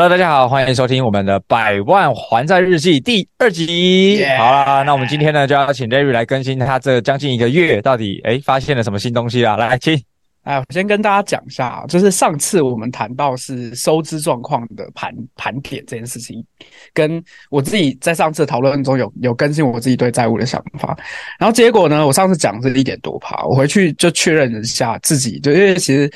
Hello，大家好，欢迎收听我们的《百万还债日记》第二集。Yeah. 好啦，那我们今天呢就要请 Larry 来更新他这将近一个月到底诶发现了什么新东西啦。来，请。哎，我先跟大家讲一下，就是上次我们谈到是收支状况的盘盘点这件事情，跟我自己在上次讨论中有有更新我自己对债务的想法。然后结果呢，我上次讲是一点多趴，我回去就确认了一下自己，就因为其实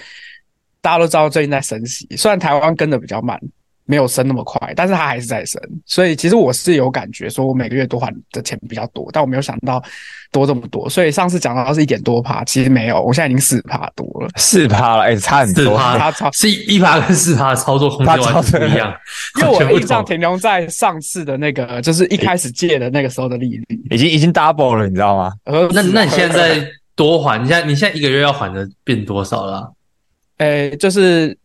大家都知道最近在升息，虽然台湾跟的比较慢。没有升那么快，但是它还是在升，所以其实我是有感觉，说我每个月多还的钱比较多，但我没有想到多这么多，所以上次讲到是一点多趴，其实没有，我现在已经四趴多了，四趴了，哎、欸，差很多，它差是一趴跟四趴的操作空间完全不一样，因为我的印象停留在上次的那个，就是一开始借的那个时候的利率，已经已经 double 了，你知道吗？那那你现在多还，你现在你现在一个月要还的变多少了、啊？诶、欸，就是。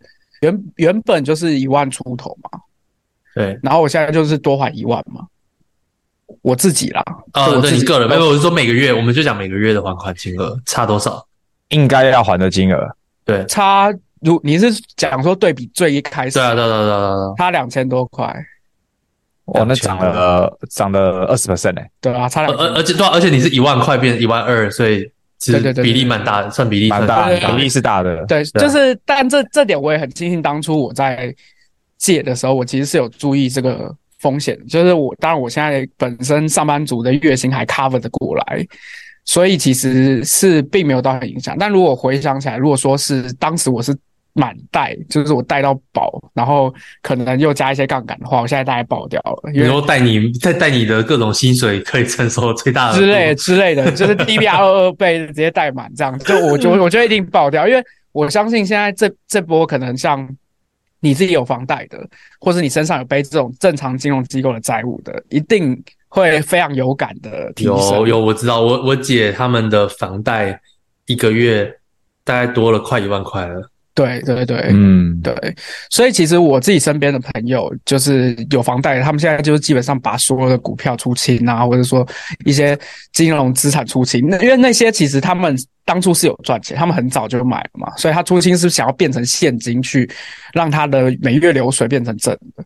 原原本就是一万出头嘛，对，然后我现在就是多还一万嘛，我自己啦，啊、哦，对你个人，没有，我是说每个月，我们就讲每个月的还款金额差多少，应该要还的金额，对，差如你是讲说对比最一开始，对啊，对对对对对，差两千多块，哇，那涨了涨了二十 percent 哎，对啊，差两，而而且对，而且你是一万块变一万二，所以。对对对，比例蛮大的，算比例蛮大的，比例是大的。对，就是，但这这点我也很庆幸，当初我在借的时候，我其实是有注意这个风险。就是我，当然我现在本身上班族的月薪还 cover 得过来，所以其实是并没有到很影响。但如果回想起来，如果说是当时我是。满贷就是我贷到饱，然后可能又加一些杠杆的话，我现在大概爆掉了。然后贷你再贷你的各种薪水可以承受最大的之类之类的，就是 DBR 二二倍直接贷满这样，就我就我觉得一定爆掉，因为我相信现在这这波可能像你自己有房贷的，或是你身上有背这种正常金融机构的债务的，一定会非常有感的提升。有有，我知道，我我姐他们的房贷一个月大概多了快一万块了。对对对，嗯，对，所以其实我自己身边的朋友就是有房贷，他们现在就是基本上把所有的股票出清啊，或者说一些金融资产出清。那因为那些其实他们当初是有赚钱，他们很早就买了嘛，所以他出清是想要变成现金去让他的每月流水变成正的。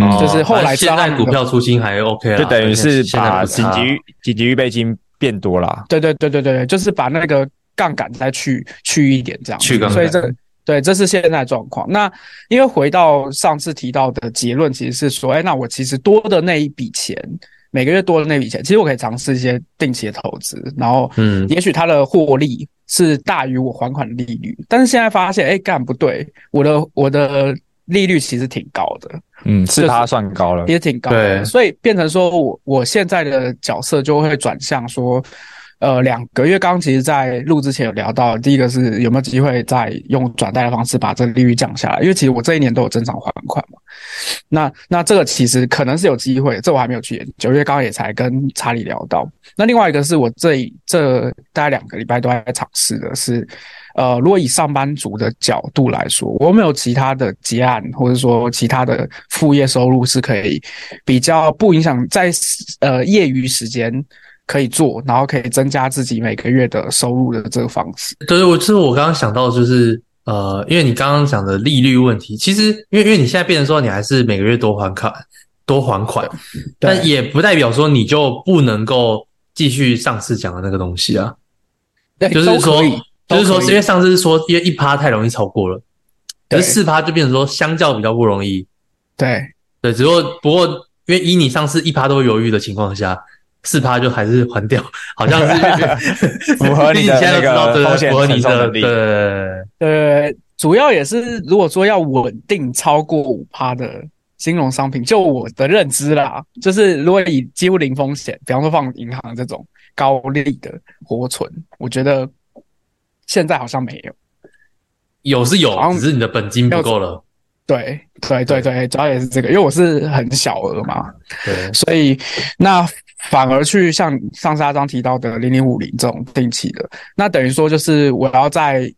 嗯，就是后来现在股票出清还 OK 了，就等于是把紧急紧急预备金变多了。对对对对对，就是把那个杠杆再去去一点这样，去杠杆，所以这个。对，这是现在状况。那因为回到上次提到的结论，其实是说，哎，那我其实多的那一笔钱，每个月多的那笔钱，其实我可以尝试一些定期的投资，然后，嗯，也许它的获利是大于我还款的利率。但是现在发现，哎，干不对，我的我的利率其实挺高的，嗯，是它算高了，也挺高的，对，所以变成说我我现在的角色就会转向说。呃，两个月刚刚其实，在录之前有聊到，第一个是有没有机会再用转贷的方式把这个利率降下来，因为其实我这一年都有正常还款嘛。那那这个其实可能是有机会，这我还没有去研究，因为刚刚也才跟查理聊到。那另外一个是我这这大概两个礼拜都在尝试的是，呃，如果以上班族的角度来说，我没有其他的结案，或者说其他的副业收入是可以比较不影响在呃业余时间。可以做，然后可以增加自己每个月的收入的这个方式。对，我就是我刚刚想到，就是呃，因为你刚刚讲的利率问题，其实因为因为你现在变成说你还是每个月多还款，多还款，但也不代表说你就不能够继续上次讲的那个东西啊。对，就是说，就是说，因为上次是说，因为一趴太容易超过了，可是四趴就变成说相较比较不容易。对。对，只不过不过，因为以你上次一趴都犹豫的情况下，四趴就还是还掉，好像是 符合你的那个风险承受能力。对对，主要也是如果说要稳定超过五趴的金融商品，就我的认知啦，就是如果以几乎零风险，比方说放银行这种高利的活存，我觉得现在好像没有。有是有，只是你的本金不够了。对对对对，主要也是这个，因为我是很小额嘛，对，所以那反而去像上次阿璋提到的零零五零这种定期的，那等于说就是我要在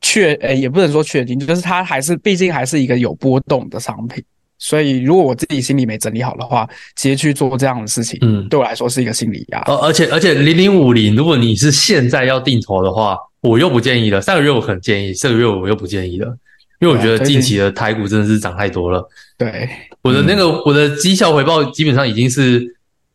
确，诶，也不能说确定，就是它还是毕竟还是一个有波动的商品，所以如果我自己心里没整理好的话，直接去做这样的事情，嗯，对我来说是一个心理压力。而且而且零零五零，如果你是现在要定投的话。我又不建议了，上个月我很建议，这个月我又不建议了，因为我觉得近期的台股真的是涨太多了。对，我的那个、嗯、我的绩效回报基本上已经是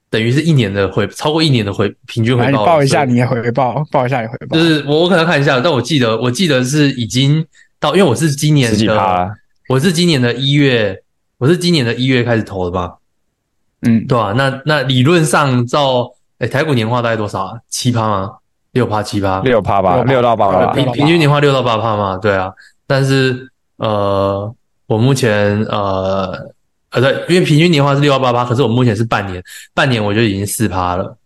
等于是一年的回，超过一年的回平均回报。你报一下你的回报，报一下你回报。就是我我可能看一下，但我记得我记得是已经到，因为我是今年的，我是今年的一月，我是今年的一月开始投的吧？嗯，对吧、啊？那那理论上照，哎、欸，台股年化大概多少啊？七趴吗？六趴七趴，六趴吧，六到八趴，平平均年化六到八趴嘛，对啊。但是呃，我目前呃呃对，因为平均年化是六到八趴，可是我目前是半年，半年我就已经四趴了。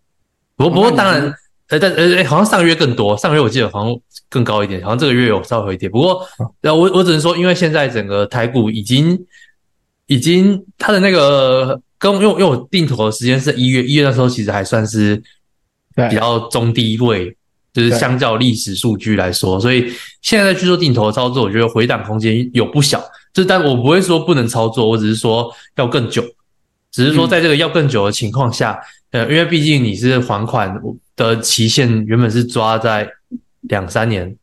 不过不过当然，呃但呃哎，好像上个月更多，上个月我记得好像更高一点，好像这个月有稍微一点。不过呃我我只能说，因为现在整个台股已经已经它的那个跟因为因为我定投的时间是一月，一月那时候其实还算是。比较中低位，就是相较历史数据来说，所以现在去做定投的操作，我觉得回档空间有不小。就，但我不会说不能操作，我只是说要更久，只是说在这个要更久的情况下，呃，因为毕竟你是还款的期限原本是抓在两三年。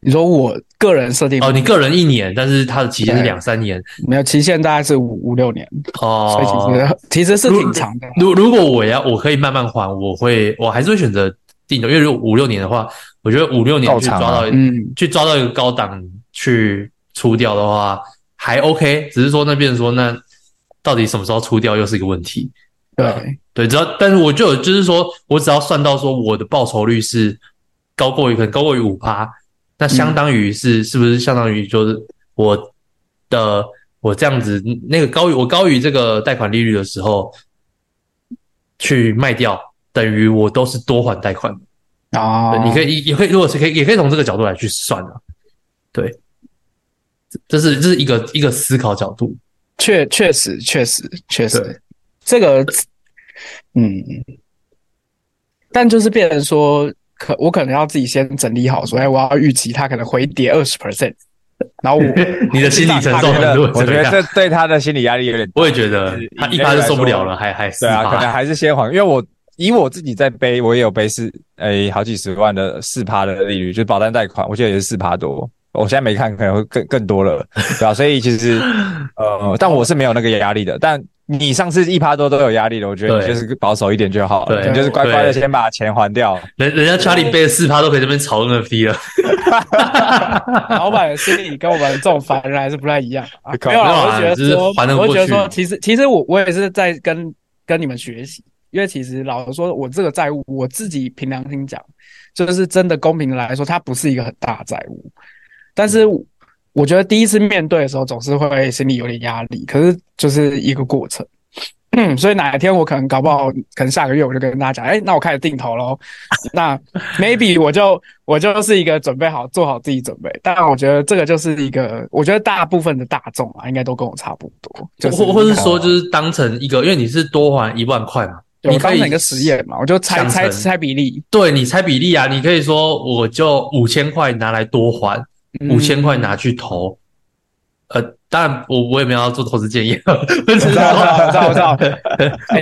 你说我个人设定哦，你个人一年，但是它的期限是两三年，没有期限大概是五五六年哦，所以其实其实是挺长的。如如果我要我可以慢慢还，我会我还是会选择定投，因为如果五六年的话，我觉得五六年去抓到嗯去抓到一个高档去出掉的话还 OK，只是说那边说那到底什么时候出掉又是一个问题。对对，只要但是我就就是说我只要算到说我的报酬率是高过于可能高过于五趴。那相当于是、嗯、是不是相当于就是我的我这样子那个高于我高于这个贷款利率的时候去卖掉，等于我都是多还贷款啊、哦？你可以也可以，如果是可以也可以从这个角度来去算的、啊。对，这是这是一个一个思考角度。确确实确实确实，这个嗯，但就是变成说。可我可能要自己先整理好，说，哎我要预期它可能回跌二十 percent，然后 我你的心理承受程度，我觉得这对他的心理压力有点大。我也觉得他一般就受不了了，还还对啊，可能还是先还，因为我以我自己在背，我也有背四诶好几十万的四趴的利率，就是保单贷款，我记得也是四趴多。我现在没看，可能会更更多了，对吧？所以其实呃，但我是没有那个压力的，但。你上次一趴多都有压力的，我觉得你就是保守一点就好了，你就是乖乖的先把钱还掉。人人家查理背了四趴都可以这边炒 NFT 了，老板的心里跟我们这种凡人还是不太一样啊。没有啦，我觉得说，我觉得说，其实其实我我也是在跟跟你们学习，因为其实老实说，我这个债务我自己凭良心讲，就是真的公平的来说，它不是一个很大的债务，但是。我觉得第一次面对的时候，总是会心里有点压力，可是就是一个过程。所以哪一天我可能搞不好，可能下个月我就跟大家讲，哎、欸，那我开始定投喽。那 maybe 我就我就是一个准备好做好自己准备。但我觉得这个就是一个，我觉得大部分的大众啊，应该都跟我差不多。就或或是说，就是当成一个，因为你是多还一万块嘛，你当成一个实验嘛，我就猜猜猜比例。对，你猜比例啊，你可以说我就五千块拿来多还。五千块拿去投，呃，当然我我也没有要做投资建议，我知道我知道我知道，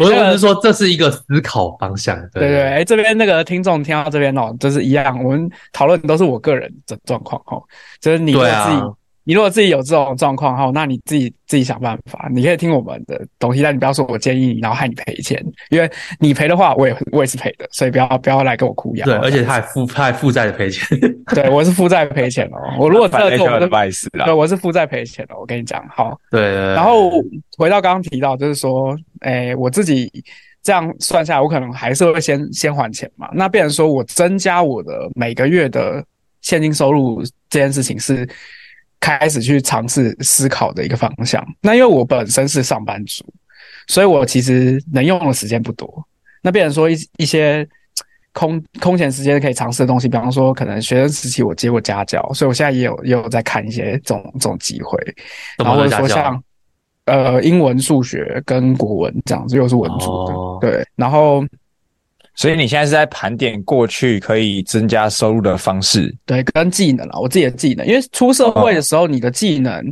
我只 是说这是一个思考方向，对对對，哎，这边那个听众听到这边哦，就是一样，我们讨论都是我个人的状况哦，就是你自己你如果自己有这种状况哈，那你自己自己想办法。你可以听我们的东西，但你不要说我建议你，然后害你赔钱，因为你赔的话，我也我也是赔的，所以不要不要来跟我哭牙。对，而且他还负他还负债的赔钱。对，我是负债赔钱哦。我如果真的做，我是对，我是负债赔钱的。我跟你讲，好。对，对，对。然后回到刚刚提到，就是说，哎，我自己这样算下来，我可能还是会先先还钱嘛。那变成说我增加我的每个月的现金收入这件事情是。开始去尝试思考的一个方向。那因为我本身是上班族，所以我其实能用的时间不多。那变成说一一些空空闲时间可以尝试的东西，比方说可能学生时期我接过家教，所以我现在也有也有在看一些这种这种机会。然后或者说像呃英文、数学跟国文这样子，又是文组的，哦、对，然后。所以你现在是在盘点过去可以增加收入的方式，对，跟技能啊，我自己的技能，因为出社会的时候，你的技能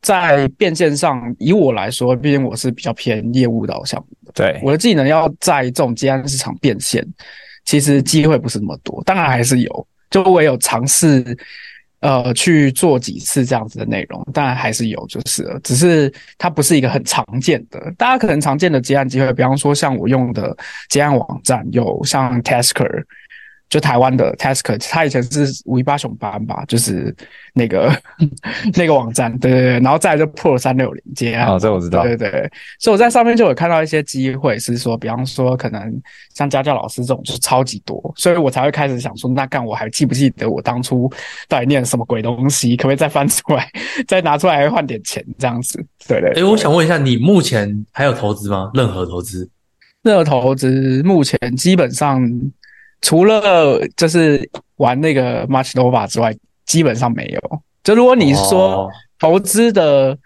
在变现上，以我来说，毕竟我是比较偏业务导向的，对，我的技能要在这种接案市场变现，其实机会不是那么多，当然还是有，就我有尝试。呃，去做几次这样子的内容，当然还是有，就是，只是它不是一个很常见的。大家可能常见的接案机会，比方说像我用的接案网站，有像 Tasker。就台湾的 Tasker，他以前是五一八熊班吧，就是那个 那个网站，对对对，然后再来就 Pro 三六零接案，哦，这我知道，对对对，所以我在上面就有看到一些机会，是说，比方说可能像家教老师这种就是超级多，所以我才会开始想说，那干我还记不记得我当初到底念什么鬼东西，可不可以再翻出来，再拿出来换点钱这样子？对对，对。诶，我想问一下，你目前还有投资吗？任何投资？任何投资目前基本上。除了就是玩那个 MuchNova 之外，基本上没有。就如果你说投资的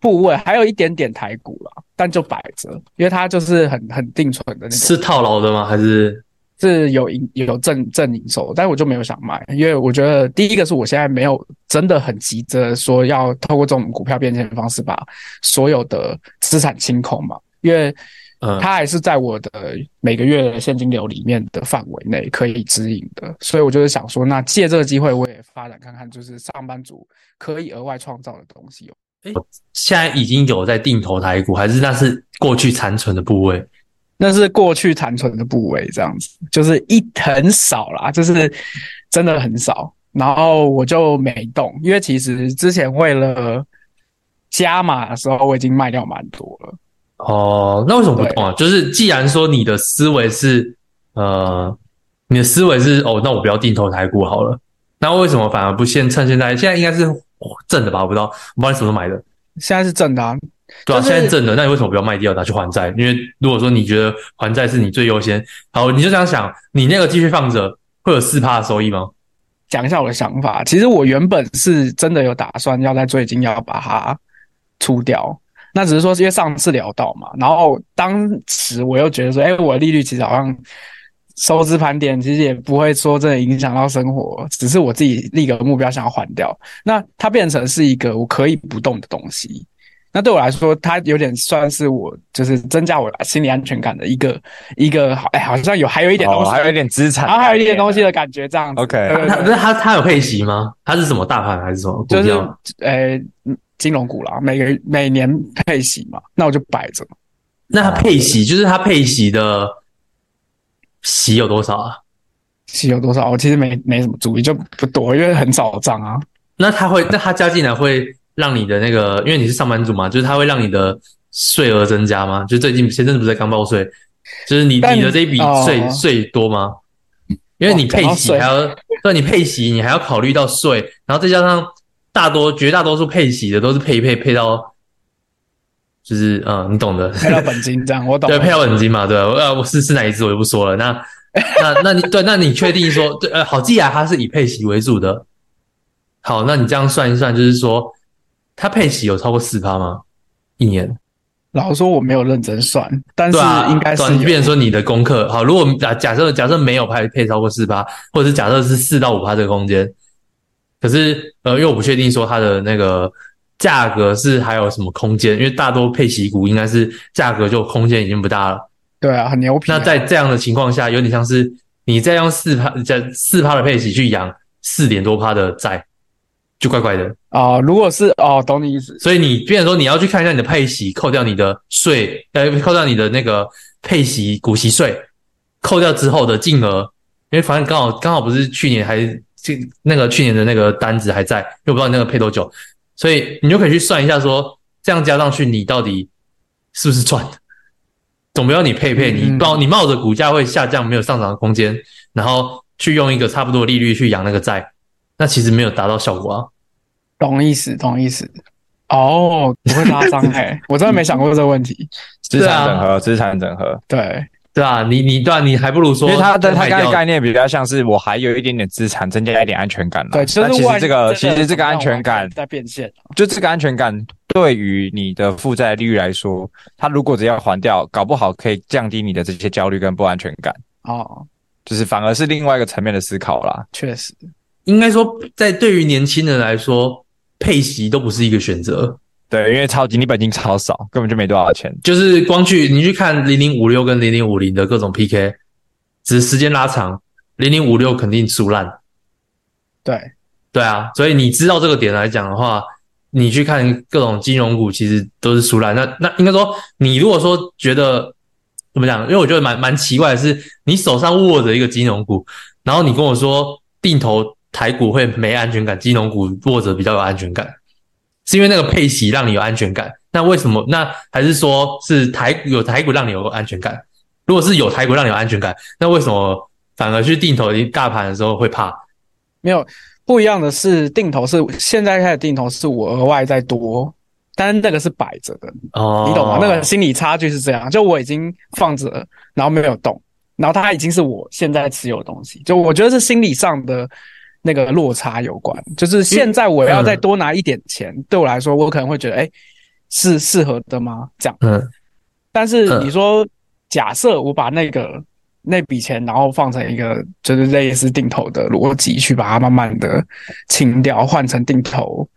部位，还有一点点台股啦，但就摆着，因为它就是很很定存的那种。是套牢的吗？还是是有营有正正营收？但是我就没有想卖，因为我觉得第一个是我现在没有真的很急着说要透过这种股票变现的方式把所有的资产清空嘛，因为。嗯，它还是在我的每个月的现金流里面的范围内可以指引的，所以我就是想说，那借这个机会，我也发展看看，就是上班族可以额外创造的东西。哎，现在已经有在定投台股，还是那是过去残存的部位？那是过去残存的部位，这样子就是一很少啦，就是真的很少。然后我就没动，因为其实之前为了加码的时候，我已经卖掉蛮多了。哦，那为什么不动啊？就是既然说你的思维是，呃，你的思维是哦，那我不要定投台股好了。那为什么反而不先趁现在？现在应该是正的吧？我不知道，我不知道你什么时候买的。现在是正的啊，对啊，现在是正的。那你为什么不要卖掉，拿去还债？因为如果说你觉得还债是你最优先，好，你就这样想，你那个继续放着会有四趴的收益吗？讲一下我的想法。其实我原本是真的有打算要在最近要把它出掉。那只是说，因为上次聊到嘛，然后当时我又觉得说，哎，我的利率其实好像收支盘点，其实也不会说真的影响到生活，只是我自己立个目标想要还掉。那它变成是一个我可以不动的东西，那对我来说，它有点算是我就是增加我心理安全感的一个一个好，哎，好像有还有一点东西，哦、还有一点资产，然后还有一点东西的感觉，这样子。OK，那它它有配息吗？它是什么大盘还是什么股票？就是呃。金融股啦，每个每年配息嘛，那我就摆着。那它配息就是它配息的息有多少啊？息有多少？我其实没没什么注意，就不多，因为很少涨啊。那它会，那它加进来会让你的那个，因为你是上班族嘛，就是它会让你的税额增加吗？就最近前阵子不是在刚报税，就是你你的这一笔税税多吗？因为你配息还要，对，你配息你还要考虑到税，然后再加上。大多绝大多数配息的都是配一配配到，就是嗯，你懂的，配到本金这样，我懂。对，配到本金嘛，对。呃，我是是哪一支我就不说了。那那那你对，那你确定说 对？呃，好，既然它是以配息为主的，好，那你这样算一算，就是说它配息有超过四趴吗？一年？老实说我没有认真算，但是应该是。你变说你的功课好，如果假假设假设没有配配超过四趴，或者是假设是四到五趴这个空间。可是，呃，因为我不确定说它的那个价格是还有什么空间，因为大多配息股应该是价格就空间已经不大了。对啊，很牛皮啊。那在这样的情况下，有点像是你再用四趴、加四趴的配息去养四点多趴的债，就怪怪的啊、呃。如果是哦，懂你意思。所以你变成说你要去看一下你的配息，扣掉你的税，呃，扣掉你的那个配息股息税，扣掉之后的净额，因为反正刚好刚好不是去年还这那个去年的那个单子还在，又不知道你那个配多久，所以你就可以去算一下说，这样加上去你到底是不是赚的？总不要你配配你抱你冒着股价会下降没有上涨的空间，然后去用一个差不多的利率去养那个债。那其实没有达到效果啊，懂意思，懂意思。哦，不会拉伤哎，我真的没想过这个问题。资产整合，资产整合，对对啊，你你对啊，你还不如说，因为它的它刚才概念比较像是我还有一点点资产，增加一点安全感。对，其实这个其实这个安全感在变现，就这个安全感对于你的负债利率来说，它如果只要还掉，搞不好可以降低你的这些焦虑跟不安全感。哦，就是反而是另外一个层面的思考啦。确实。应该说，在对于年轻人来说，配息都不是一个选择。对，因为超级你本金超少，根本就没多少钱。就是光去你去看零零五六跟零零五零的各种 PK，只是时间拉长，零零五六肯定输烂。对，对啊，所以你知道这个点来讲的话，你去看各种金融股，其实都是输烂。那那应该说，你如果说觉得怎么讲？因为我觉得蛮蛮奇怪的是，你手上握着一个金融股，然后你跟我说定投。台股会没安全感，金融股握着比较有安全感，是因为那个配息让你有安全感。那为什么？那还是说是台有台股让你有安全感？如果是有台股让你有安全感，那为什么反而去定投一大盘的时候会怕？没有不一样的是，定投是现在开始定投是我额外再多，但那个是摆着的哦，你懂吗？那个心理差距是这样，就我已经放着，然后没有动，然后它已经是我现在持有的东西，就我觉得是心理上的。那个落差有关，就是现在我要再多拿一点钱，嗯、对我来说，我可能会觉得，哎，是适合的吗？这样，嗯。但是你说，假设我把那个那笔钱，然后放成一个就是类似定投的逻辑，去把它慢慢的清掉，换成定投，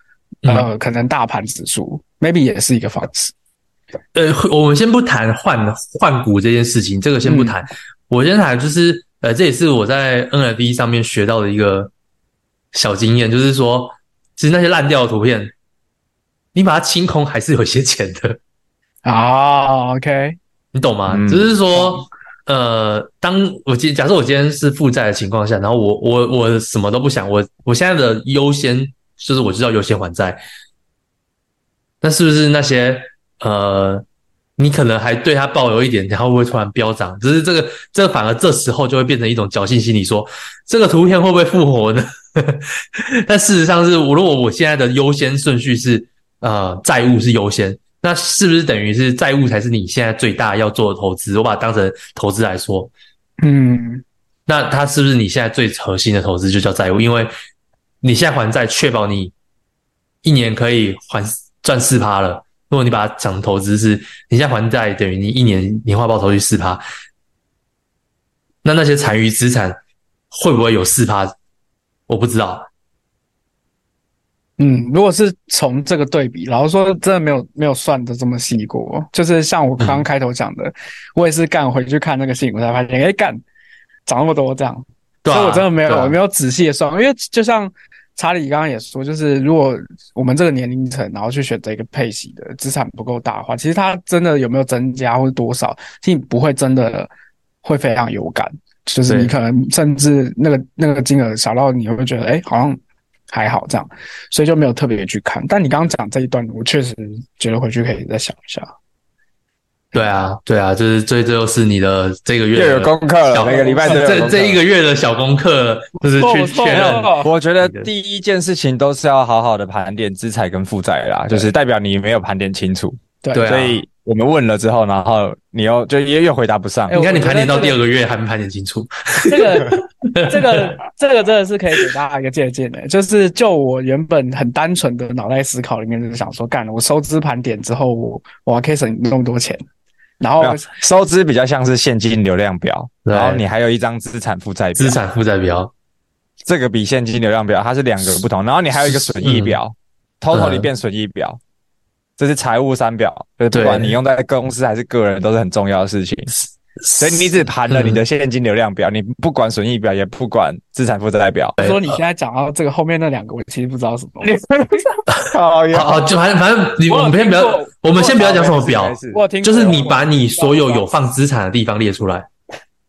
呃，可能大盘指数、嗯、，maybe 也是一个方式。呃，我们先不谈换换股这件事情，这个先不谈。嗯、我先谈就是，呃，这也是我在 NLP 上面学到的一个。小经验就是说，其实那些烂掉的图片，你把它清空还是有一些钱的啊。Oh, OK，你懂吗？嗯、只是说，呃，当我今假设我今天是负债的情况下，然后我我我什么都不想，我我现在的优先就是我知道优先还债。那是不是那些呃，你可能还对他抱有一点，然后会突然飙涨？只是这个这个反而这时候就会变成一种侥幸心理，说这个图片会不会复活呢？但事实上是我，如果我现在的优先顺序是呃债务是优先，那是不是等于是债务才是你现在最大要做的投资？我把它当成投资来说，嗯，那它是不是你现在最核心的投资就叫债务？因为你现在还债，确保你一年可以还赚四趴了。如果你把它讲投资是，你现在还债等于你一年年化报酬率四趴，那那些残余资产会不会有四趴？我不知道，嗯，如果是从这个对比，然后说真的没有没有算的这么细过，就是像我刚刚开头讲的，嗯、我也是干回去看那个新闻，我才发现，哎，干涨那么多这样，所以我真的没有、啊、没有仔细的算，因为就像查理刚刚也说，就是如果我们这个年龄层，然后去选择一个配息的资产不够大的话，其实它真的有没有增加或者多少，其实不会真的会非常有感。就是你可能甚至那个那个金额小到你会觉得哎、欸、好像还好这样，所以就没有特别去看。但你刚刚讲这一段，我确实觉得回去可以再想一下。对啊，对啊，就是这这又是你的这个月又有功课了，每个礼拜都有这这一个月的小功课，就是去确认。我觉得第一件事情都是要好好的盘点资产跟负债啦，就是代表你没有盘点清楚。对，所以。我们问了之后，然后你又就又又回答不上。你看，你盘点到第二个月还没盘点清楚。这个这个这个真的是可以给大家一个借鉴的，就是就我原本很单纯的脑袋思考里面，就是想说，干了我收支盘点之后，我我还可以省那么多钱。然后收支比较像是现金流量表，然后你还有一张资产负债表。资产负债表，这个比现金流量表它是两个不同。然后你还有一个损益表，total 变损益表。这是财务三表，就是不管你用在公司还是个人，都是很重要的事情。所以你只盘了你的现金流量表，你不管损益表，也不管资产负债表。说你现在讲到这个后面那两个，我其实不知道什么。好，好，就反正反正你我们先不要，我们先不要讲什么表，就是你把你所有有放资产的地方列出来。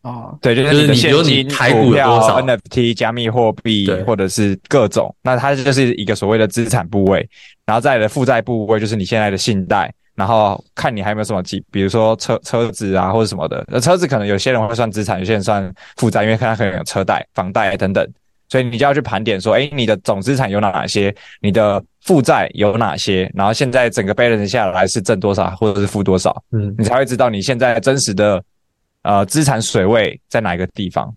啊，对，就是你，比如你台股有多少 NFT、加密货币，或者是各种，那它就是一个所谓的资产部位。然后再来的负债部位，就是你现在的信贷。然后看你还有没有什么几，比如说车车子啊或者什么的。那车子可能有些人会算资产，有些人算负债，因为看他可能有车贷、房贷等等。所以你就要去盘点说，哎，你的总资产有哪些？你的负债有哪些？然后现在整个 balance 下来是挣多少，或者是负多少？嗯，你才会知道你现在真实的。呃，资产水位在哪一个地方？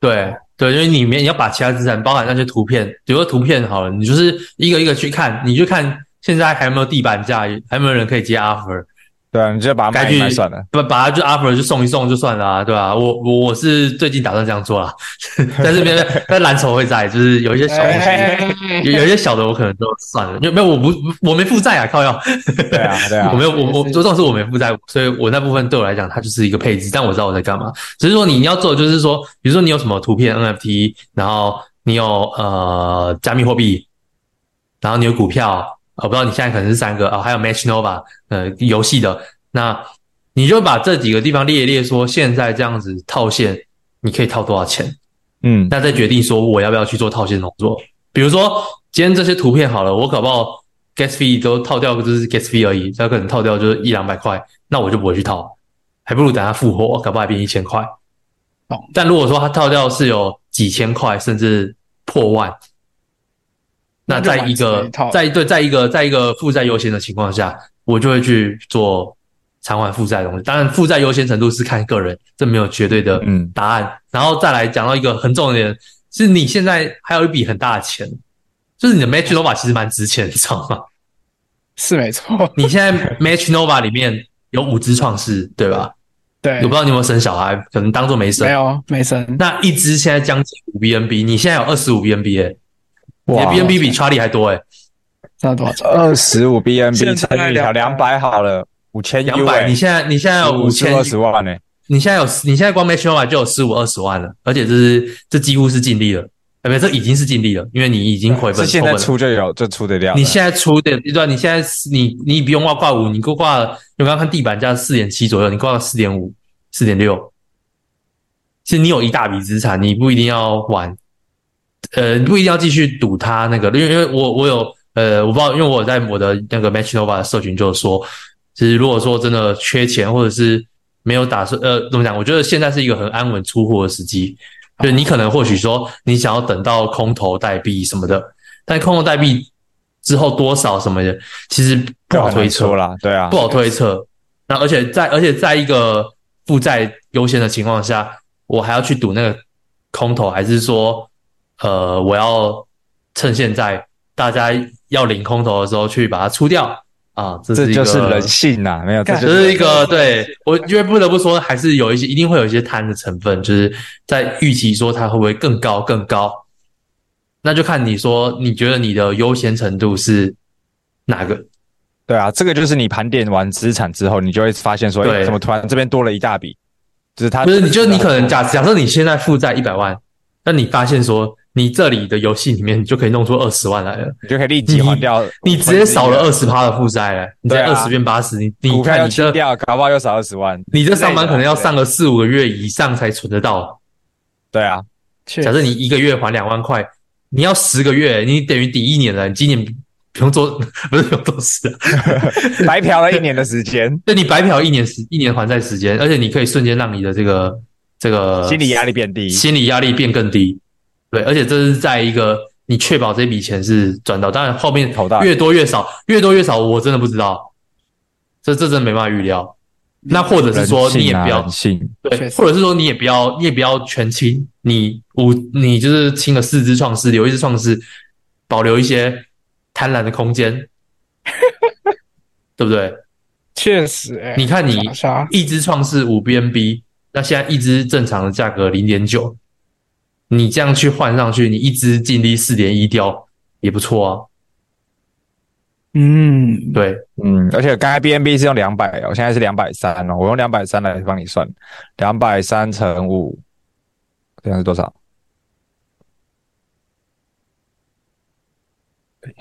对对，因为里面你要把其他资产包含那些图片，比如说图片好了，你就是一个一个去看，你就看现在还有没有地板价，还有没有人可以接 offer。对啊，你直接把它卖一卖算了，把把它就 offer 就送一送就算了啊，对吧？我我我是最近打算这样做了，在这边但蓝筹会在，就是有一些小东西，有有一些小的我可能就算了，因为没有我不我没负债啊，靠要。对啊对啊，我没有我我这种是我没负债，所以我那部分对我来讲它就是一个配置，但我知道我在干嘛。只是说你要做的就是说，比如说你有什么图片 NFT，然后你有呃加密货币，然后你有股票。我不知道你现在可能是三个啊、哦，还有 Match Nova 呃游戏的，那你就把这几个地方列一列，说现在这样子套现你可以套多少钱？嗯，那再决定说我要不要去做套现动作。比如说今天这些图片好了，我搞不好 Gas Fee 都套掉，就是 Gas Fee 而已，它可能套掉就是一两百块，那我就不会去套，还不如等它复活，搞不好还变一千块。哦，但如果说它套掉是有几千块，甚至破万。那在一个在对在一个在一个负债优先的情况下，我就会去做偿还负债的东西。当然，负债优先程度是看个人，这没有绝对的答案。嗯、然后再来讲到一个很重要的点，是你现在还有一笔很大的钱，就是你的 Match Nova 其实蛮值钱，你知道吗？是没错。你现在 Match Nova 里面有五只创世，对吧？对。我不知道你有没有生小孩，可能当做没生。没有，没生。那一只现在将近五 BNB，你现在有二十五 BNB 哎。你的 B N B 比查理还多哎、欸，差多少？二十五 B N B 乘以两百好了，五千两百。你现在你现在有五千二十万呢、欸？你现在有你现在光 Match Nova 就有十五二十万了，而且这是这几乎是尽力了，哎，不，这已经是尽力了，因为你已经回本。是现在出就有就出得掉。你现在出的一段，你现在你你不用挂挂五，你给我挂了，你刚刚看地板价四点七左右，你挂了四点五、四点六。其实你有一大笔资产，你不一定要玩。呃，不一定要继续赌他那个，因为因为我我有呃，我不知道，因为我在我的那个 Match Nova 的社群就是说，其实如果说真的缺钱或者是没有打算，呃，怎么讲？我觉得现在是一个很安稳出货的时机，就你可能或许说你想要等到空头代币什么的，但空头代币之后多少什么的，其实不好推测啦，对啊，不好推测。那而且在而且在一个负债优先的情况下，我还要去赌那个空头，还是说？呃，我要趁现在大家要领空头的时候去把它出掉啊！这是一个，这就是人性呐、啊，没有，这是一个对我，因为不得不说，还是有一些一定会有一些贪的成分，就是在预期说它会不会更高更高，那就看你说你觉得你的优先程度是哪个？对啊，这个就是你盘点完资产之后，你就会发现说，哎，怎么突然这边多了一大笔？就是它不是，你就是你可能假假设你现在负债一百万，那你发现说。你这里的游戏里面，你就可以弄出二十万来了，你就可以立即还掉。你直接少了二十趴的负债了，你这二十变八十，你你看你这掉，搞不好又少二十万。你这上班可能要上个四五个月以上才存得到。对啊，假设你一个月还两万块，你要十个月，你等于抵一年了。你今年不用做，不是不用做事，白嫖了一年的时间。对，你白嫖一年时一年还债时间，而且你可以瞬间让你的这个这个心理压力变低，心理压力变更低。对，而且这是在一个你确保这笔钱是赚到，当然后面越多越少，越多越少，我真的不知道，这这真的没办法预料。那或者是说你也不要，对，或者是说你也不要，你也不要全清，你五你就是清了四只创世，留一只创世，保留一些贪婪的空间，对不对？确实、欸，你看你一只创世五 BNB，那现在一只正常的价格零点九。你这样去换上去，你一支净利四点一雕也不错啊。嗯，对，嗯，而且刚才 BNB 是用两百我，现在是两百三哦，我用两百三来帮你算，两百三乘五，这样是多少？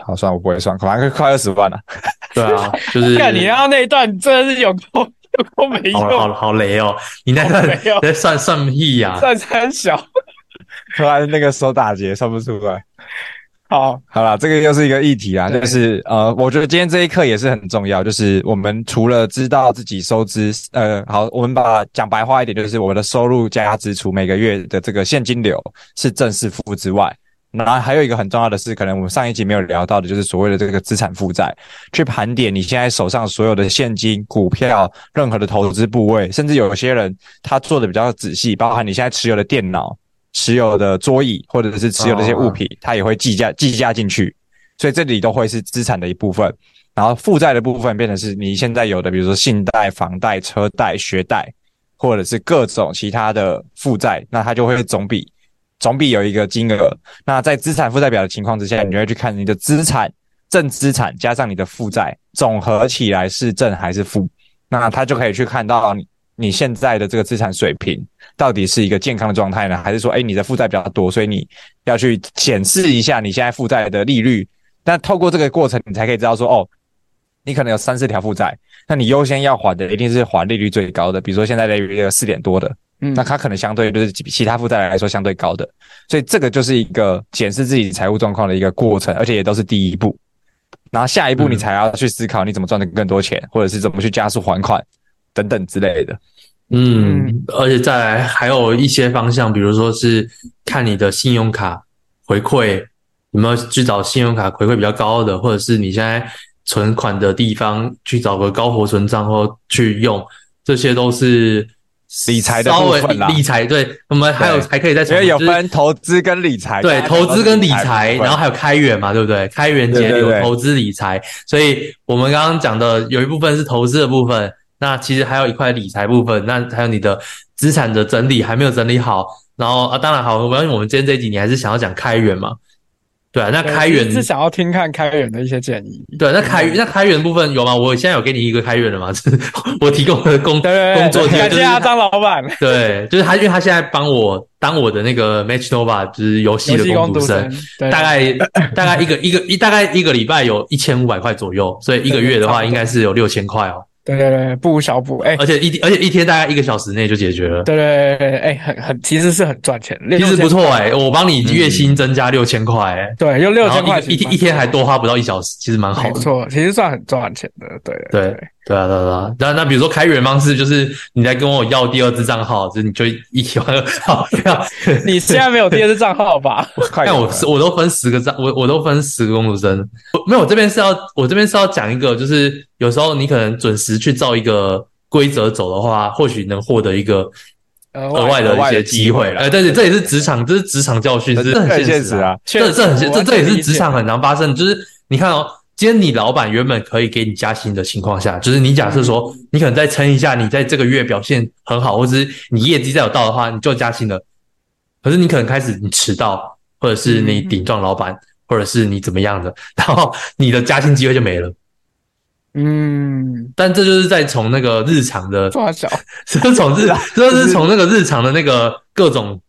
好算，我不会算，可能快二十万了。对啊，就是看你要那一段真的是有够有够没用，好好好雷哦！你那段在算算屁呀？算三小，突然那个手打结算不出来。好，好了，这个又是一个议题啦，就是呃，我觉得今天这一课也是很重要，就是我们除了知道自己收支，呃，好，我们把讲白话一点，就是我们的收入加支出每个月的这个现金流是正是负之外。那还有一个很重要的是，可能我们上一集没有聊到的，就是所谓的这个资产负债，去盘点你现在手上所有的现金、股票、任何的投资部位，甚至有些人他做的比较仔细，包含你现在持有的电脑、持有的桌椅，或者是持有的一些物品，它也会计价计价进去，所以这里都会是资产的一部分。然后负债的部分变成是你现在有的，比如说信贷、房贷、车贷、学贷，或者是各种其他的负债，那它就会总比。总比有一个金额，那在资产负债表的情况之下，你就会去看你的资产正资产加上你的负债总和起来是正还是负，那他就可以去看到你你现在的这个资产水平到底是一个健康的状态呢，还是说，哎，你的负债比较多，所以你要去检视一下你现在负债的利率。但透过这个过程，你才可以知道说，哦，你可能有三四条负债，那你优先要还的一定是还利率最高的，比如说现在利率有四点多的。嗯，那它可能相对就是比其他负债来说相对高的，所以这个就是一个检视自己财务状况的一个过程，而且也都是第一步。然后下一步你才要去思考你怎么赚的更多钱，或者是怎么去加速还款等等之类的。嗯，而且再来还有一些方向，比如说是看你的信用卡回馈有没有去找信用卡回馈比较高的，或者是你现在存款的地方去找个高活存账号去用，这些都是。理财的部分啦，理财对，我们还有还可以再，因为有分投资跟理财，对，投资跟理财，然后还有开源嘛，对不对？开源节流，投资理财，所以我们刚刚讲的有一部分是投资的部分，那其实还有一块理财部分，那还有你的资产的整理还没有整理好，然后啊，当然好，我相信我们今天这一集你还是想要讲开源嘛。对啊，那开源是想要听看开源的一些建议。对，那开源那开源部分有吗？我现在有给你一个开源的吗？就是我提供的工工作，就是，感谢阿张老板。对，就是他，因为他现在帮我当我的那个 Match Nova，就是游戏的工读生，大概大概一个一个一大概一个礼拜有一千五百块左右，所以一个月的话应该是有六千块哦。对对对，不无小补哎，而且一而且一天大概一个小时内就解决了。对对对，哎，很很其实是很赚钱，其实不错哎，我帮你月薪增加六千块。哎，对，用六千块一一天还多花不到一小时，其实蛮好的。没错，其实算很赚钱的，对对。对啊对啊。那那比如说开源方式，就是你来跟我要第二支账号，就是你就一起玩好。你现在没有第二支账号吧？但我我都分十个账，我我都分十个工读生。没有，我这边是要我这边是要讲一个，就是。有时候你可能准时去照一个规则走的话，或许能获得一个额外的一些机会了。哎，对对，这也是职场，这是职场教训，这是很现实啊。这这很现，这这也是职场很常发生。就是你看哦，今天你老板原本可以给你加薪的情况下，就是你假设说你可能再撑一下，你在这个月表现很好，或者是你业绩再有到的话，你就加薪了。可是你可能开始你迟到，或者是你顶撞老板，或者是你怎么样的，然后你的加薪机会就没了。嗯，但这就是在从那个日常的抓小，是从日，这是从那个日常的那个各种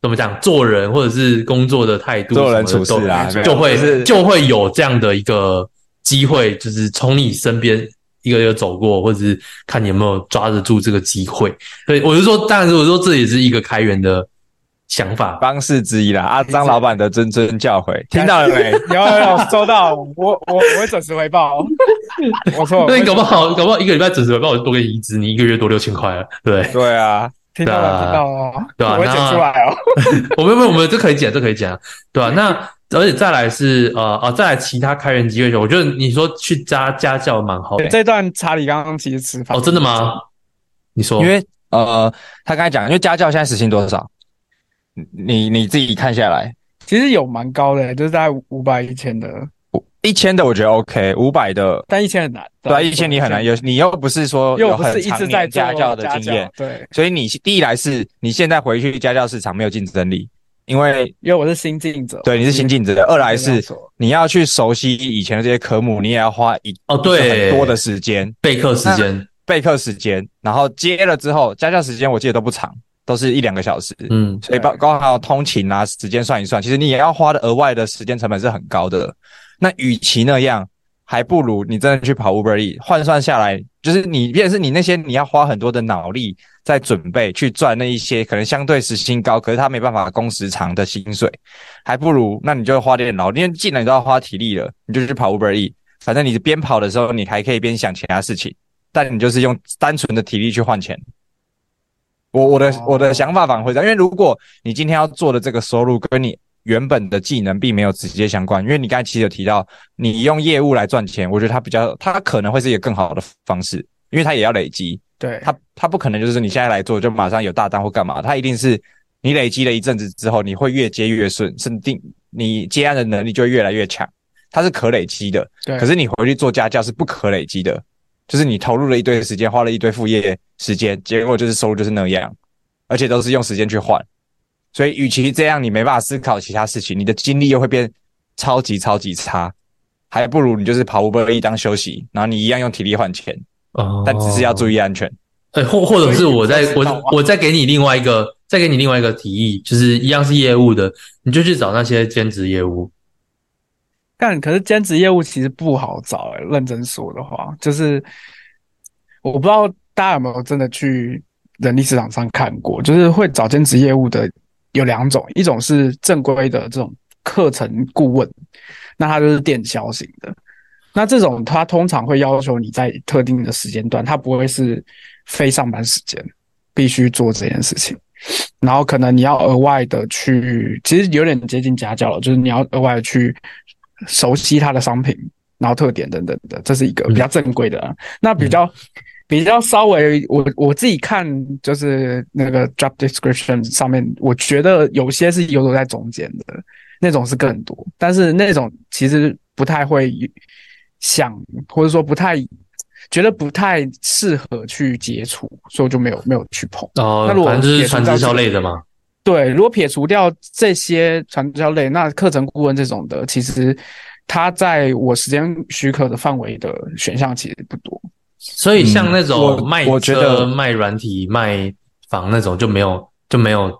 怎么讲做人或者是工作的态度，做人处事啊，就会就会有这样的一个机会，就是从你身边一个一个走过，或者是看你有没有抓得住这个机会。所以我就说，当然我说这也是一个开源的。想法方式之一啦，阿张老板的谆谆教诲，听到了没？有有有收到，我我我会准时回报。我错，那你搞不好搞不好一个礼拜准时回报，我就多给你一支，你一个月多六千块了，对对啊，听到了听到了，对吧？我会剪出来哦。我们我们我们这可以剪，这可以剪，对啊？那而且再来是呃呃，再来其他开源机会，我觉得你说去家家教蛮好的。这段查理刚刚其实吃饭哦，真的吗？你说，因为呃，他刚才讲，因为家教现在时薪多少？你你自己看下来，其实有蛮高的，就是大概五百一千的，一千的我觉得 OK，五百的，但一千很难，对啊，一千你很难，有你又不是说又不是一直在家教的经验，对，所以你第一来是你现在回去家教市场没有竞争力，因为因为我是新进者，对，你是新进者的。二来是你要去熟悉以前的这些科目，你也要花一哦对很多的时间备课时间，备课时间，然后接了之后家教时间我记得都不长，都是一两个小时。嗯，所以包刚好通勤啊时间算一算，其实你也要花的额外的时间成本是很高的。那与其那样。还不如你真的去跑 Uber E，换算下来，就是你，变成是你那些你要花很多的脑力在准备去赚那一些可能相对时薪高，可是他没办法工时长的薪水，还不如那你就花点脑力，因为既然你都要花体力了，你就去跑 Uber E，反正你边跑的时候你还可以边想其他事情，但你就是用单纯的体力去换钱。我我的我的想法反而会这样，因为如果你今天要做的这个收入跟你。原本的技能并没有直接相关，因为你刚才其实有提到，你用业务来赚钱，我觉得它比较，它可能会是一个更好的方式，因为它也要累积。对，它它不可能就是你现在来做就马上有大单或干嘛，它一定是你累积了一阵子之后，你会越接越顺，甚至你接案的能力就会越来越强，它是可累积的。对，可是你回去做家教是不可累积的，就是你投入了一堆时间，花了一堆副业时间，结果就是收入就是那样，而且都是用时间去换。所以，与其这样，你没办法思考其他事情，你的精力又会变超级超级差，还不如你就是跑 Uber 当休息，然后你一样用体力换钱，哦，但只是要注意安全。哎，或或者是我再我我再给你另外一个，再给你另外一个提议，就是一样是业务的，你就去找那些兼职业务。但可是兼职业务其实不好找，欸，认真说的话，就是我不知道大家有没有真的去人力市场上看过，就是会找兼职业务的。有两种，一种是正规的这种课程顾问，那他就是电销型的。那这种他通常会要求你在特定的时间段，他不会是非上班时间必须做这件事情。然后可能你要额外的去，其实有点接近家教了，就是你要额外的去熟悉他的商品，然后特点等等的，这是一个比较正规的。那比较。比较稍微，我我自己看就是那个 job description 上面，我觉得有些是游走在中间的，那种是更多，但是那种其实不太会想，或者说不太觉得不太适合去接触，所以我就没有没有去碰。哦，那如果是传直销类的吗？对，如果撇除掉这些传直销类，那课程顾问这种的，其实它在我时间许可的范围的选项其实不多。所以像那种卖车、嗯、我觉得卖软体、卖房那种就没有就没有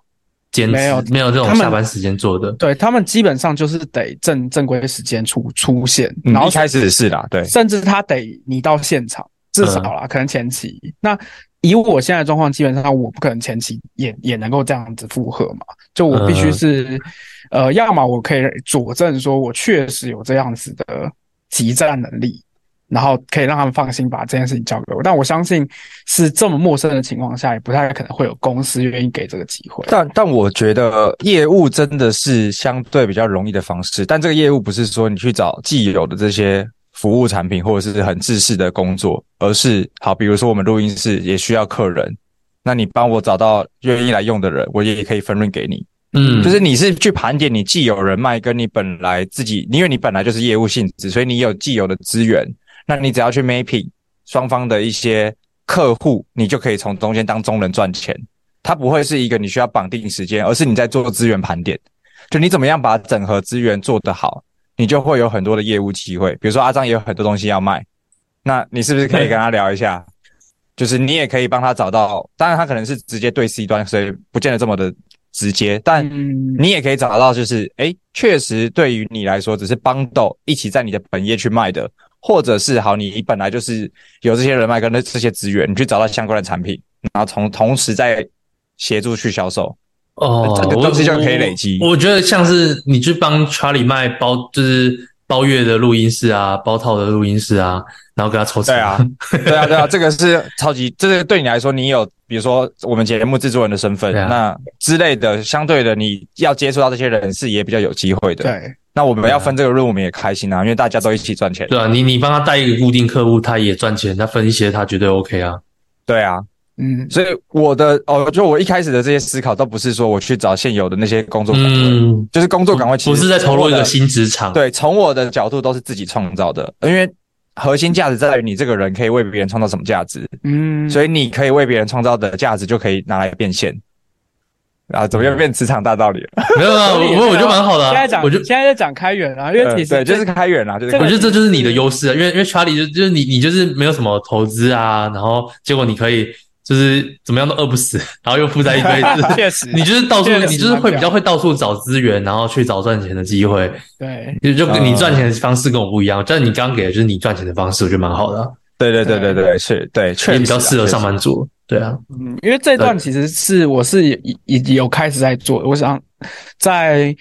兼职，没有没有这种下班时间做的。对，他们基本上就是得正正规时间出出现，然后、嗯、一开始是啦，对，甚至他得你到现场，至少啦，嗯、可能前期。那以我现在状况，基本上我不可能前期也也能够这样子负荷嘛，就我必须是、嗯、呃，要么我可以佐证说我确实有这样子的集战能力。然后可以让他们放心把这件事情交给我，但我相信是这么陌生的情况下，也不太可能会有公司愿意给这个机会。但但我觉得业务真的是相对比较容易的方式，但这个业务不是说你去找既有的这些服务产品或者是很制式的工作，而是好，比如说我们录音室也需要客人，那你帮我找到愿意来用的人，我也可以分润给你。嗯，就是你是去盘点你既有人脉跟你本来自己，因为你本来就是业务性质，所以你有既有的资源。那你只要去 mapping 双方的一些客户，你就可以从中间当中人赚钱。它不会是一个你需要绑定时间，而是你在做资源盘点。就你怎么样把整合资源做得好，你就会有很多的业务机会。比如说阿张也有很多东西要卖，那你是不是可以跟他聊一下？就是你也可以帮他找到，当然他可能是直接对 C 端，所以不见得这么的直接，但你也可以找到，就是诶，确实对于你来说，只是 bundle 一起在你的本业去卖的。或者是好，你本来就是有这些人脉跟这些资源，你去找到相关的产品，然后从同时再协助去销售，哦，这个东西就可以累积。我觉得像是你去帮 Charlie 卖包，就是包月的录音室啊，包套的录音室啊，然后给他抽成。对啊，对啊，对啊，这个是超级，这个对你来说，你有比如说我们节目制作人的身份，啊、那之类的，相对的，你要接触到这些人是也比较有机会的。对。那我们要分这个润，我们也开心啊，因为大家都一起赚钱。对啊，你你帮他带一个固定客户，他也赚钱，他分一些，他绝对 OK 啊。对啊，嗯，所以我的哦，就我一开始的这些思考，都不是说我去找现有的那些工作岗位，嗯，就是工作岗位，其实不是在投入一个新职场。对，从我的角度都是自己创造的，因为核心价值在于你这个人可以为别人创造什么价值，嗯，所以你可以为别人创造的价值就可以拿来变现。啊，怎么又变职场大道理了？没有啊，我我觉得蛮好的。现在讲，我就现在在讲开源啊，因为其实对，就是开源啊，就是。我觉得这就是你的优势啊，因为因为 Charlie 就就是你你就是没有什么投资啊，然后结果你可以就是怎么样都饿不死，然后又负债一堆。确实，你就是到处，你就是会比较会到处找资源，然后去找赚钱的机会。对，就就你赚钱的方式跟我不一样，但你刚刚给的就是你赚钱的方式，我觉得蛮好的。对对对对对，是对，确实比较适合上班族。对啊，嗯，因为这段其实是我是已已有开始在做。我想在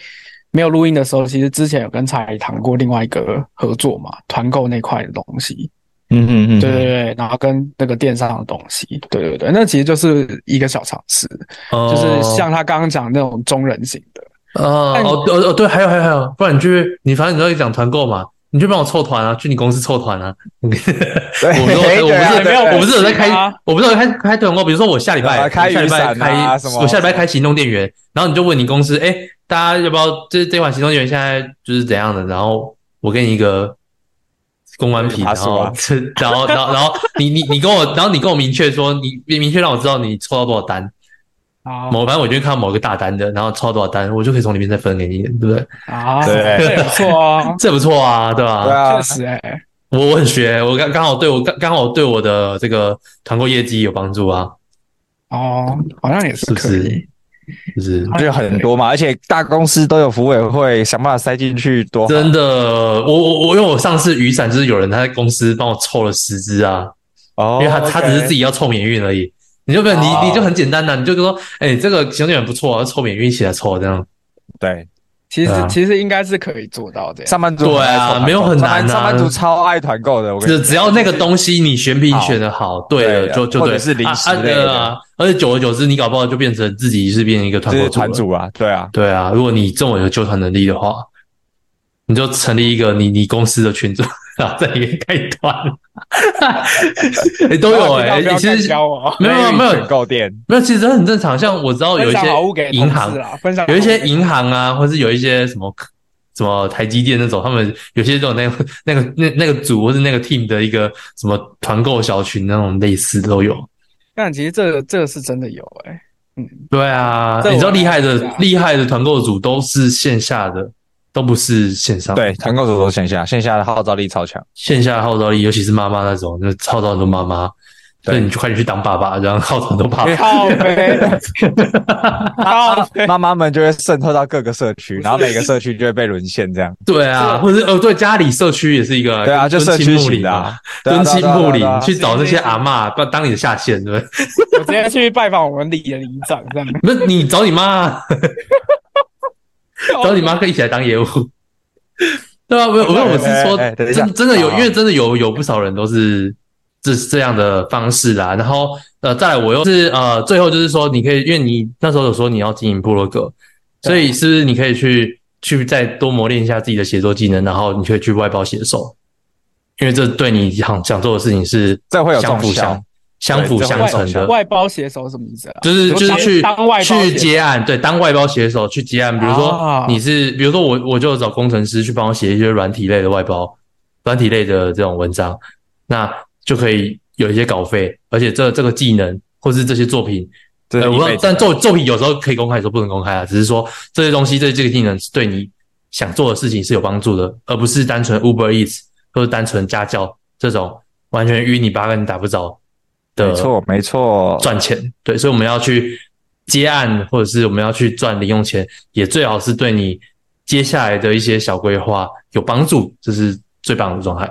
没有录音的时候，其实之前有跟蔡谈过另外一个合作嘛，团购那块的东西。嗯嗯嗯，对对对，然后跟那个电商的东西，对对对，那其实就是一个小尝试，哦、就是像他刚刚讲的那种中人型的。哦哦哦哦，对，还有还有还有，不然你去，你反正你都在讲团购嘛。你就帮我凑团啊，去你公司凑团啊。我说我不是没有，我不是有在开，我不是有开开团购。比如说我下礼拜开下礼拜开，我下礼拜开行动电源，然后你就问你公司，哎，大家要不要这这款行动电源现在就是怎样的？然后我给你一个公关品，然后 然后然后然后你你你跟我，然后你跟我明确说，你明确让我知道你抽到多少单。某反正我就看到某个大单的，然后抽多少单，我就可以从里面再分给你，对不对？啊，对，这也不错啊，这不错啊，对吧？对啊，确实哎，我我很学，我刚刚好对我刚刚好对我的这个团购业绩有帮助啊。哦，好像也是可以，就是就很多嘛，而且大公司都有服委会，想办法塞进去多。真的，我我我因为我上次雨伞就是有人他在公司帮我凑了十支啊，哦，因为他他只是自己要凑免运而已。你就不，你你就很简单的，你就说，哎，这个行动电源不错啊，凑免运气来凑这样。对，其实其实应该是可以做到的。上班族对啊，没有很难啊。上班族超爱团购的，我跟你只只要那个东西你选品选的好，对了，就就对。是零食类的，而且久而久之，你搞不好就变成自己是变成一个团购团主啊。对啊，对啊，如果你这么有纠团能力的话，你就成立一个你你公司的群组。然后在里面开团，哎，都有哎，其实没有没有选购店，没有，其实很正常。像我知道有一些银行，有一些银行啊，或是有一些什么什么台积电那种，他们有些这种那个那个那那个组或是那个 team 的一个什么团购小群那种类似都有。但其实这个这个是真的有哎，嗯，对啊，你知道厉害的厉害的团购组都是线下的。都不是线上，对，团购手都线下，线下的号召力超强，线下的号召力，尤其是妈妈那种，就号召很多妈妈，所以你就快点去当爸爸，然后号召很多爸。爸，妈妈们就会渗透到各个社区，然后每个社区就会被沦陷这样。对啊，或者呃，对，家里社区也是一个，对啊，就社区型的，敦亲睦邻，去找那些阿嬷当当你的下线，对不对？我直接去拜访我们里的里长，这样。不是你找你妈。找你妈可以一起来当业务，对啊，没有，我我是说，真真的有，因为真的有有不少人都是这这样的方式啦。然后呃，再来我又是呃，最后就是说，你可以，因为你那时候有说你要经营部落格，所以是不是你可以去去再多磨练一下自己的写作技能，然后你可以去外包写手，因为这对你想想做的事情是再会有相辅相。相辅相成的外包写手什么意思啊？就是就是去当外去接案，对，当外包写手去接案。比如说你是，比如说我我就找工程师去帮我写一些软体类的外包，软体类的这种文章，那就可以有一些稿费，而且这这个技能或是这些作品，呃，我但作作品有时候可以公开，有时候不能公开啊。只是说这些东西，这这个技能是对你想做的事情是有帮助的，而不是单纯 Uber Eats 或者单纯家教这种完全淤泥巴跟你打不着。没错，没错，赚钱对，所以我们要去接案，或者是我们要去赚零用钱，也最好是对你接下来的一些小规划有帮助，这是最棒的状态。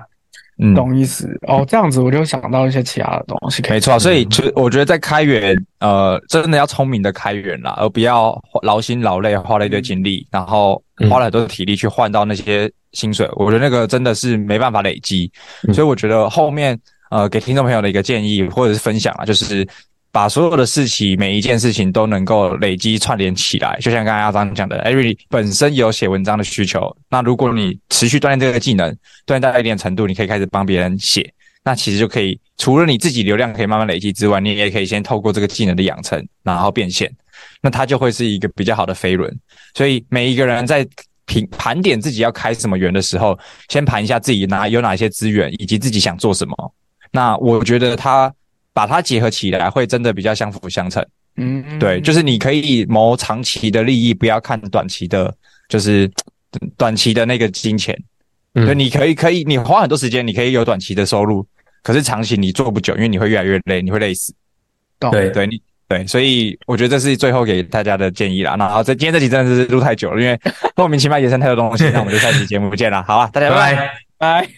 嗯，懂意思哦，这样子我就想到一些其他的东西。没错，所以就我觉得在开源，呃，真的要聪明的开源啦，而不要劳心劳累，花了一堆精力，然后花了很多体力去换到那些薪水。我觉得那个真的是没办法累积，所以我觉得后面。呃，给听众朋友的一个建议或者是分享啊，就是把所有的事情，每一件事情都能够累积串联起来。就像刚才阿张讲的，Eric 本身有写文章的需求，那如果你持续锻炼这个技能，锻炼到一定程度，你可以开始帮别人写，那其实就可以除了你自己流量可以慢慢累积之外，你也可以先透过这个技能的养成，然后变现，那它就会是一个比较好的飞轮。所以每一个人在评盘点自己要开什么源的时候，先盘一下自己哪有哪些资源，以及自己想做什么。那我觉得它把它结合起来，会真的比较相辅相成。嗯，对，就是你可以谋长期的利益，不要看短期的，就是短期的那个金钱。嗯对，你可以可以，你花很多时间，你可以有短期的收入，可是长期你做不久，因为你会越来越累，你会累死。懂对对你对，所以我觉得这是最后给大家的建议啦。那好，这今天这集真的是录太久了，因为 莫名其妙延伸太多东西，那我们就下期节目见了，好啊，大家拜。拜。